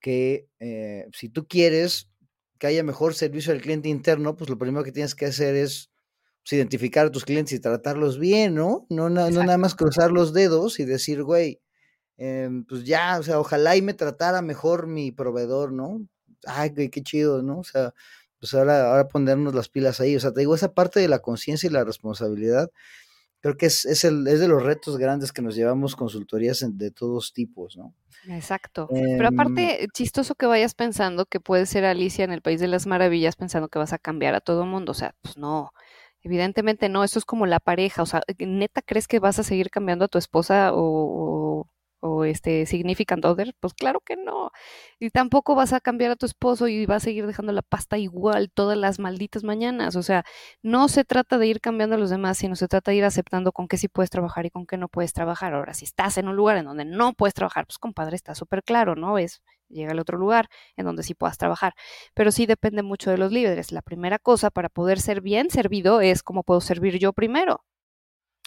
que eh, si tú quieres que haya mejor servicio al cliente interno, pues lo primero que tienes que hacer es pues, identificar a tus clientes y tratarlos bien, ¿no? No, no, nada más cruzar los dedos y decir, güey, em, pues ya, o sea, ojalá y me tratara mejor mi proveedor, ¿no? Ay, qué, qué chido, ¿no? O sea, pues ahora, ahora ponernos las pilas ahí. O sea, te digo, esa parte de la conciencia y la responsabilidad creo que es, es, el, es de los retos grandes que nos llevamos consultorías de todos tipos, ¿no? Exacto. Pero em, aparte, chistoso que vayas pensando que puede ser Alicia en el País de las Maravillas pensando que vas a cambiar a todo mundo. O sea, pues no, evidentemente no. Eso es como la pareja. O sea, ¿neta crees que vas a seguir cambiando a tu esposa o, o este significant other, pues claro que no. Y tampoco vas a cambiar a tu esposo y vas a seguir dejando la pasta igual todas las malditas mañanas. O sea, no se trata de ir cambiando a los demás, sino se trata de ir aceptando con qué sí puedes trabajar y con qué no puedes trabajar. Ahora, si estás en un lugar en donde no puedes trabajar, pues compadre, está súper claro, ¿no? Es llega al otro lugar en donde sí puedas trabajar. Pero sí depende mucho de los líderes. La primera cosa para poder ser bien servido es cómo puedo servir yo primero.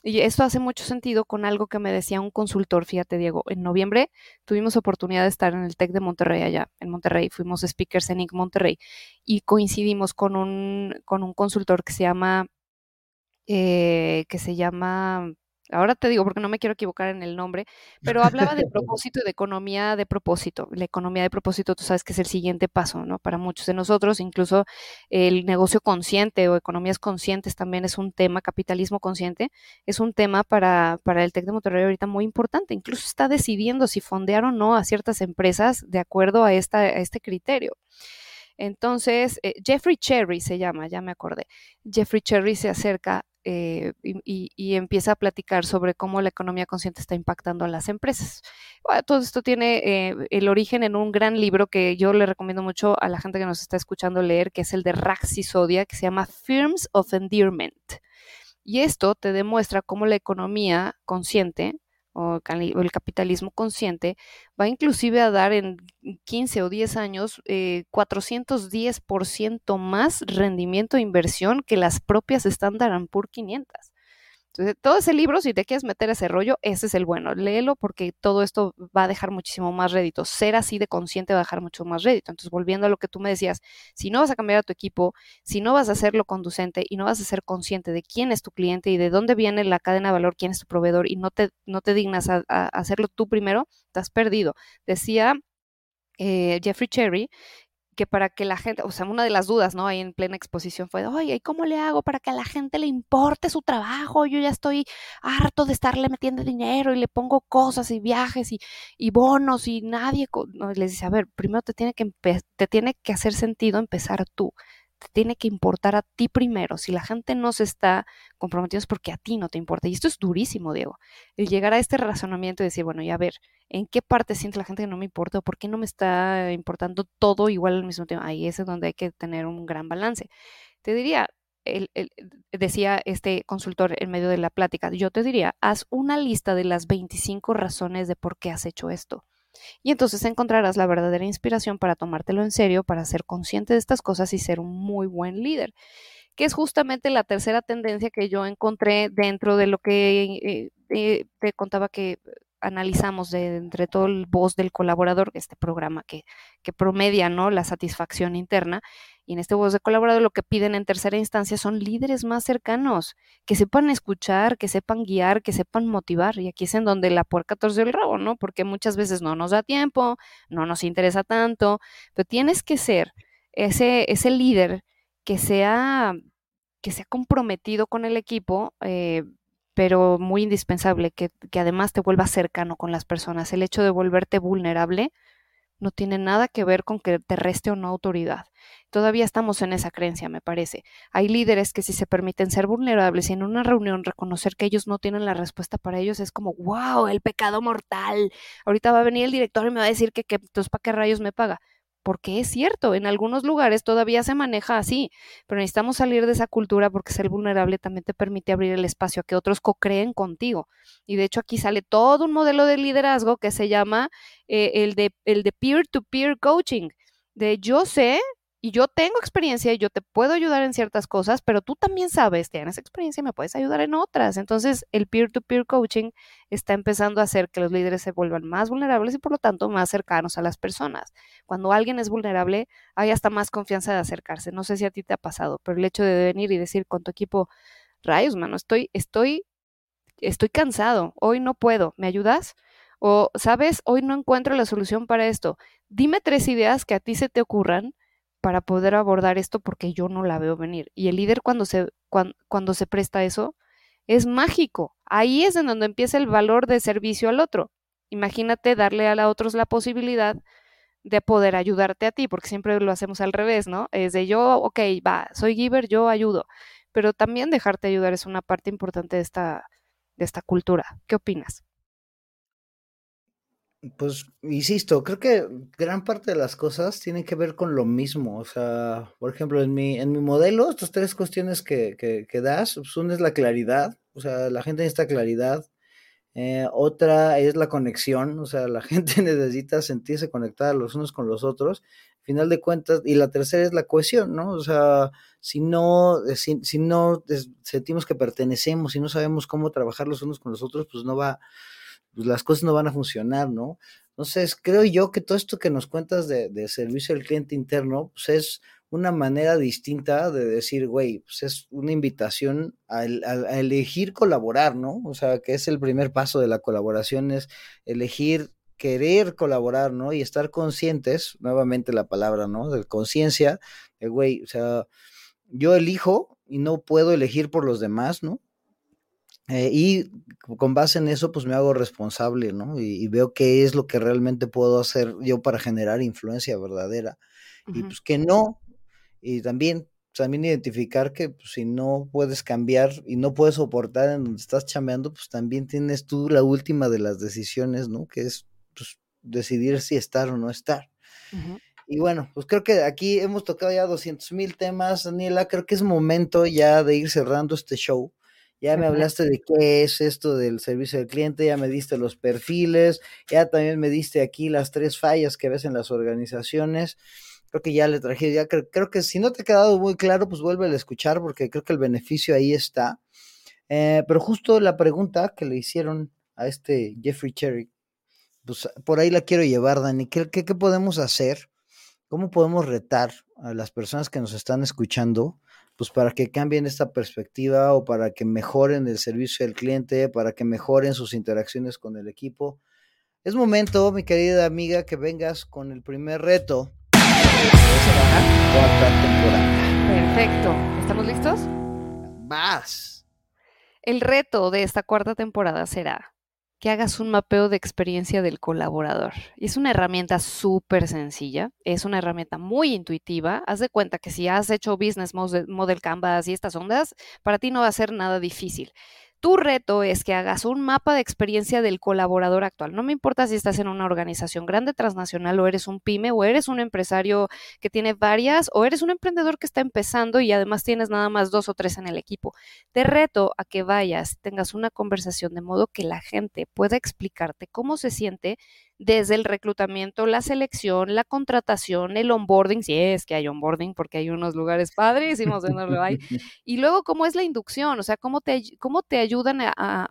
Y esto hace mucho sentido con algo que me decía un consultor, fíjate Diego, en noviembre tuvimos oportunidad de estar en el TEC de Monterrey allá, en Monterrey, fuimos speakers en INC. Monterrey y coincidimos con un, con un consultor que se llama, eh, que se llama ahora te digo porque no me quiero equivocar en el nombre, pero hablaba de propósito y de economía de propósito. La economía de propósito, tú sabes que es el siguiente paso, ¿no? Para muchos de nosotros, incluso el negocio consciente o economías conscientes también es un tema, capitalismo consciente, es un tema para, para el TEC de Monterrey ahorita muy importante. Incluso está decidiendo si fondear o no a ciertas empresas de acuerdo a, esta, a este criterio. Entonces, eh, Jeffrey Cherry se llama, ya me acordé. Jeffrey Cherry se acerca eh, y, empieza a platicar sobre cómo la economía consciente está impactando a las empresas. todo esto tiene eh, el origen en un gran libro que yo le recomiendo mucho a la gente que nos está escuchando leer, que es el de Raxi Sodia, que se llama Firms of Endearment. Y esto te demuestra cómo la economía consciente o el capitalismo consciente va inclusive a dar en 15 o 10 años eh, 410% más rendimiento de inversión que las propias Standard Poor's 500. Entonces, todo ese libro, si te quieres meter ese rollo, ese es el bueno. Léelo porque todo esto va a dejar muchísimo más rédito. Ser así de consciente va a dejar mucho más rédito. Entonces, volviendo a lo que tú me decías, si no vas a cambiar a tu equipo, si no vas a hacerlo conducente y no vas a ser consciente de quién es tu cliente y de dónde viene la cadena de valor, quién es tu proveedor y no te, no te dignas a, hacerlo tú primero, estás perdido. Decía eh, Jeffrey Cherry que para que la gente, o sea, una de las dudas, ¿no? Ahí en plena exposición fue, oye, ¿cómo le hago para que a la gente le importe su trabajo? Yo ya estoy harto de estarle metiendo dinero y le pongo cosas y viajes y, y bonos y nadie, no, les dice, a ver, primero te tiene, que te tiene que hacer sentido empezar tú te tiene que importar a ti primero. Si la gente no se está comprometiendo es porque a ti no te importa. Y esto es durísimo, Diego. El llegar a este razonamiento y decir, bueno, ya a ver, ¿en qué parte siente la gente que no me importa por qué no me está importando todo igual al mismo tiempo? Ahí es donde hay que tener un gran balance. Te diría, decía este consultor en medio de la plática, yo te diría, haz una lista de las 25 razones de por qué has hecho esto. Y entonces encontrarás la verdadera inspiración para tomártelo en serio, para ser consciente de estas cosas y ser un muy buen líder, que es justamente la tercera tendencia que yo encontré dentro de lo que eh, eh, te contaba que analizamos de entre todo el voz del colaborador, este programa que, que promedia ¿no? la satisfacción interna, y en este voz de colaborador lo que piden en tercera instancia son líderes más cercanos, que sepan escuchar, que sepan guiar, que sepan motivar. Y aquí es en donde la puerca torció el rabo, ¿no? Porque muchas veces no nos da tiempo, no nos interesa tanto, pero tienes que ser ese, ese líder que sea, que sea comprometido con el equipo, eh, pero muy indispensable, que, que además te vuelva cercano con las personas. El hecho de volverte vulnerable no tiene nada que ver con que te reste o no autoridad. Todavía estamos en esa creencia, me parece. Hay líderes que si se permiten ser vulnerables y en una reunión reconocer que ellos no tienen la respuesta para ellos es como, wow, el pecado mortal. Ahorita va a venir el director y me va a decir que, que entonces para qué rayos me paga porque es cierto, en algunos lugares todavía se maneja así, pero necesitamos salir de esa cultura porque ser vulnerable también te permite abrir el espacio a que otros co-creen contigo. Y de hecho aquí sale todo un modelo de liderazgo que se llama eh, el de el de peer-to-peer coaching, de yo sé y yo tengo experiencia y yo te puedo ayudar en ciertas cosas, pero tú también sabes, tienes experiencia y me puedes ayudar en otras. Entonces, el peer-to-peer coaching está empezando a hacer que los líderes se vuelvan más vulnerables y por lo tanto más cercanos a las personas. Cuando alguien es vulnerable, hay hasta más confianza de acercarse. No sé si a ti te ha pasado, pero el hecho de venir y decir con tu equipo, rayos, mano, estoy, estoy, estoy cansado, hoy no puedo, ¿me ayudas? O, sabes, hoy no encuentro la solución para esto. Dime tres ideas que a ti se te ocurran para poder abordar esto porque yo no la veo venir. Y el líder cuando se, cuando, se presta eso es mágico. Ahí es en donde empieza el valor de servicio al otro. Imagínate darle a los otros la posibilidad de poder ayudarte a ti, porque siempre lo hacemos al revés, ¿no? Es de yo, ok, va, soy giver, yo ayudo, pero también dejarte ayudar es una parte importante de esta, de esta cultura. ¿Qué opinas? Pues, insisto, creo que gran parte de las cosas tienen que ver con lo mismo. O sea, por ejemplo, en mi, en mi modelo, estas tres cuestiones que, que, das, pues una es la claridad, o sea, la gente necesita claridad. Eh, otra es la conexión, o sea, la gente necesita sentirse conectada los unos con los otros. Final de cuentas, y la tercera es la cohesión, ¿no? O sea, si no, eh, si, si no sentimos que pertenecemos y no sabemos cómo trabajar los unos con los otros, pues no va, pues las cosas no van a funcionar, ¿no? Entonces, creo yo que todo esto que nos cuentas de, servicio al cliente interno, pues es una manera distinta de decir, güey, pues es una invitación a, elegir colaborar, ¿no? O sea, que es el primer paso de la colaboración, es elegir querer colaborar, ¿no? Y estar conscientes, nuevamente la palabra, ¿no? De conciencia, de, güey, o sea, yo elijo y no puedo elegir por los demás, ¿no? Eh, y con base en eso, pues me hago responsable, ¿no? Y, veo qué es lo que realmente puedo hacer yo para generar influencia verdadera. Y pues que no. Y también, también identificar que pues, si no puedes cambiar y no puedes soportar en donde estás chameando, pues también tienes tú la última de las decisiones, ¿no? Que es pues, decidir si estar o no estar. Y bueno, pues creo que aquí hemos tocado ya 200 mil temas, Daniela. Creo que es momento ya de ir cerrando este show. Ya me hablaste de qué es esto del servicio al cliente, ya me diste los perfiles, ya también me diste aquí las tres fallas que ves en las organizaciones. Creo que ya le traje, ya creo, que si no te ha quedado muy claro, pues vuelve a escuchar porque creo que el beneficio ahí está. Eh, pero justo la pregunta que le hicieron a este Jeffrey Cherry, pues por ahí la quiero llevar, Dani. ¿Qué, qué, qué podemos hacer? ¿Cómo podemos retar a las personas que nos están escuchando pues para que cambien esta perspectiva o para que mejoren el servicio del cliente, para que mejoren sus interacciones con el equipo. Es momento, mi querida amiga, que vengas con el primer reto. cuarta temporada. Perfecto. ¿Estamos listos? Vas. El reto de esta cuarta temporada será que hagas un mapeo de experiencia del colaborador. Es una herramienta súper sencilla, es una herramienta muy intuitiva. Haz de cuenta que si has hecho Business Model Canvas y estas ondas, para ti no va a ser nada difícil. Tu reto es que hagas un mapa de experiencia del colaborador actual. No me importa si estás en una organización grande, transnacional, o eres un pyme, o eres un empresario que tiene varias, o eres un emprendedor que está empezando y además tienes nada más dos o tres en el equipo. Te reto a que vayas, tengas una conversación de modo que la gente pueda explicarte cómo se siente desde el reclutamiento, la selección, la contratación, el onboarding, si es que hay onboarding, porque hay unos lugares padrísimos donde lo hay, y luego cómo es la inducción, o sea, cómo te, cómo te ayudan a,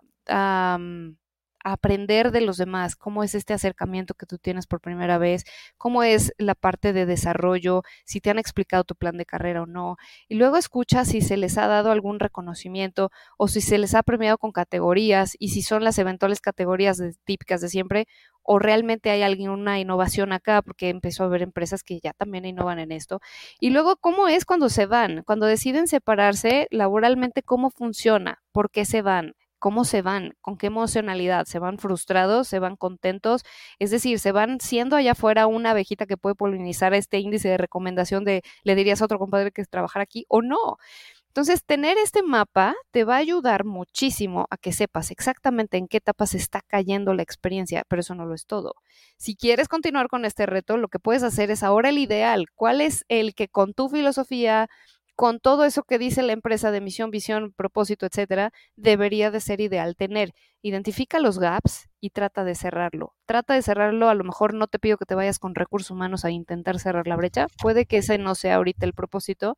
mm, aprender de los demás, cómo es este acercamiento que tú tienes por primera vez, cómo es la parte de desarrollo, si te han explicado tu plan de carrera o no. Y luego escucha si se les ha dado algún reconocimiento o si se les ha premiado con categorías y si son las eventuales categorías típicas de siempre o realmente hay alguna innovación acá porque empezó a haber empresas que ya también innovan en esto. Y luego, ¿cómo es cuando se van? Cuando deciden separarse laboralmente, ¿cómo funciona? ¿Por qué se van? Cómo se van, con qué emocionalidad, se van frustrados, se van contentos, es decir, se van siendo allá afuera una abejita que puede polinizar este índice de recomendación de le dirías a otro compadre que es trabajar aquí o no. Entonces, tener este mapa te va a ayudar muchísimo a que sepas exactamente en qué etapa se está cayendo la experiencia, pero eso no lo es todo. Si quieres continuar con este reto, lo que puedes hacer es ahora el ideal, cuál es el que con tu filosofía, con todo eso que dice la empresa de misión, visión, propósito, etcétera, debería de ser ideal tener. Identifica los gaps y trata de cerrarlo. Trata de cerrarlo, a lo mejor no te pido que te vayas con recursos humanos a intentar cerrar la brecha, puede que ese no sea ahorita el propósito,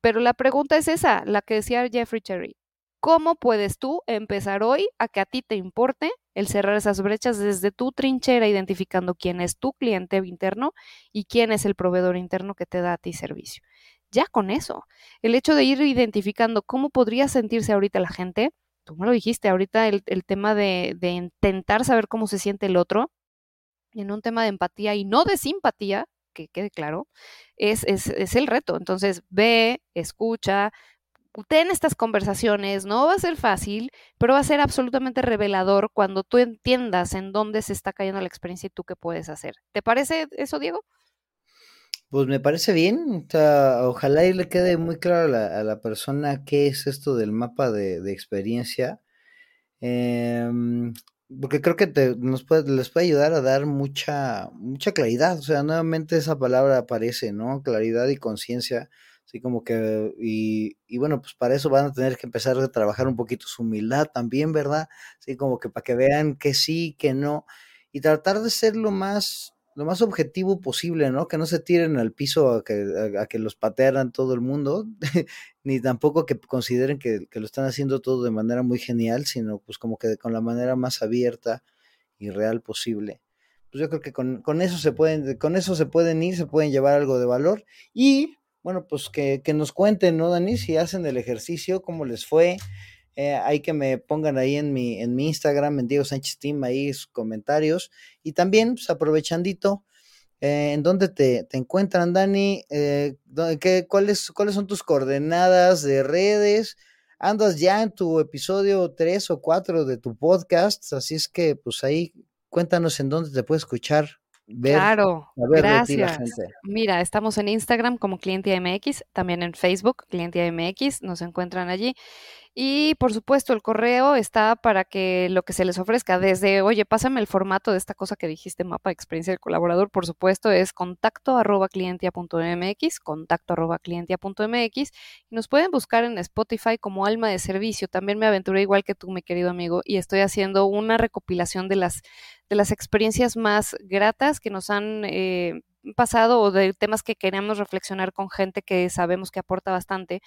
pero la pregunta es esa, la que decía Jeffrey Cherry. ¿Cómo puedes tú empezar hoy a que a ti te importe el cerrar esas brechas desde tu trinchera, identificando quién es tu cliente interno y quién es el proveedor interno que te da a ti servicio? Ya con eso. El hecho de ir identificando cómo podría sentirse ahorita la gente, tú me lo dijiste, ahorita el, tema de, intentar saber cómo se siente el otro, en un tema de empatía y no de simpatía, que quede claro, es, es, es el reto. Entonces, ve, escucha, ten estas conversaciones, no va a ser fácil, pero va a ser absolutamente revelador cuando tú entiendas en dónde se está cayendo la experiencia y tú qué puedes hacer. ¿Te parece eso, Diego? Pues me parece bien, ojalá y le quede muy claro a la, persona qué es esto del mapa de, experiencia, em, porque creo que puede, les puede ayudar a dar mucha, mucha claridad, o sea, nuevamente esa palabra aparece, ¿no? Claridad y conciencia, así como que, y, y, bueno, pues para eso van a tener que empezar a trabajar un poquito su humildad también, ¿verdad? Así como que para que vean que sí, que no, y tratar de ser lo más lo más objetivo posible, ¿no? Que no se tiren al piso a que, a, que los patearan todo el mundo, ni tampoco que consideren que, que, lo están haciendo todo de manera muy genial, sino pues como que con la manera más abierta y real posible. Pues yo creo que con, con eso se pueden, con eso se pueden ir, se pueden llevar algo de valor y bueno, pues que, que nos cuenten, ¿no, Dani? Si hacen el ejercicio, cómo les fue, eh, hay que me pongan ahí en mi, en mi Instagram, en Diego Sánchez Team, ahí sus comentarios. Y también, pues aprovechandito, eh, ¿en dónde te, encuentran, Dani? Eh, qué, cuáles, ¿Cuáles son tus coordenadas de redes? Andas ya en tu episodio 3 o 4 de tu podcast, así es que pues ahí cuéntanos en dónde te puede escuchar. Ver, claro, gracias. Mira, estamos en Instagram como Cliente MX, también en Facebook, Cliente MX, nos encuentran allí. Y por supuesto, el correo está para que lo que se les ofrezca, desde, oye, pásame el formato de esta cosa que dijiste, mapa de experiencia del colaborador, por supuesto, es contacto arroba clientia.mx, contacto arroba clientia.mx, y nos pueden buscar en Spotify como alma de servicio. También me aventuré igual que tú, mi querido amigo, y estoy haciendo una recopilación de las, de las experiencias más gratas que nos han eh, pasado o de temas que queremos reflexionar con gente que sabemos que aporta bastante.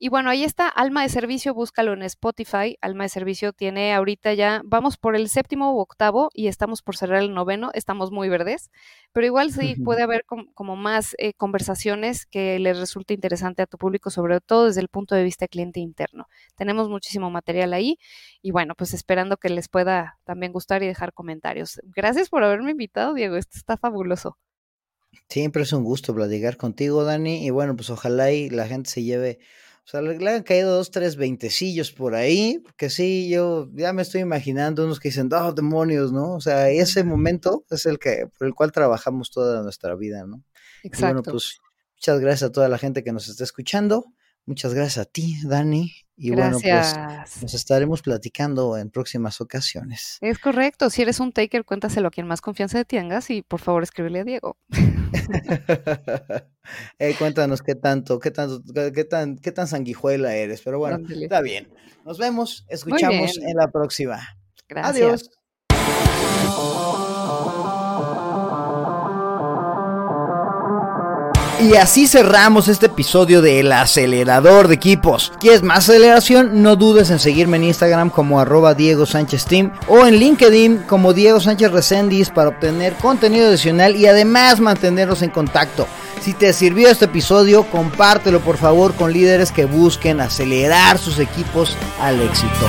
Y bueno, ahí está Alma de Servicio, búscalo en Spotify. Alma de Servicio tiene ahorita ya, vamos por el séptimo u octavo y estamos por cerrar el noveno, estamos muy verdes, pero igual sí puede haber como más eh, conversaciones que les resulte interesante a tu público, sobre todo desde el punto de vista cliente interno. Tenemos muchísimo material ahí y bueno, pues esperando que les pueda también gustar y dejar comentarios. Gracias por haberme invitado, Diego, esto está fabuloso. Siempre es un gusto platicar contigo, Dani. Y bueno, pues ojalá y la gente se lleve, o sea, le, han caído dos, tres veintecillos por ahí, porque sí, yo ya me estoy imaginando unos que dicen, oh, demonios, ¿no? O sea, ese momento es el que, por el cual trabajamos toda nuestra vida, ¿no? Exacto. Y bueno, pues muchas gracias a toda la gente que nos está escuchando. Muchas gracias a ti, Dani. Y bueno, pues nos estaremos platicando en próximas ocasiones. Es correcto. Si eres un taker, cuéntaselo a quien más confianza de tengas y por favor escríbele a Diego. Eh, cuéntanos qué tanto, qué tanto, qué tan, qué tan sanguijuela eres. Pero bueno, está bien. Nos vemos, escuchamos en la próxima. Gracias. Adiós. Y así cerramos este episodio de El Acelerador de Equipos. ¿Quieres más aceleración? No dudes en seguirme en Instagram como arroba Diego Sánchez Team o en LinkedIn como Diego Sánchez Recendis para obtener contenido adicional y además mantenernos en contacto. Si te sirvió este episodio, compártelo por favor con líderes que busquen acelerar sus equipos al éxito.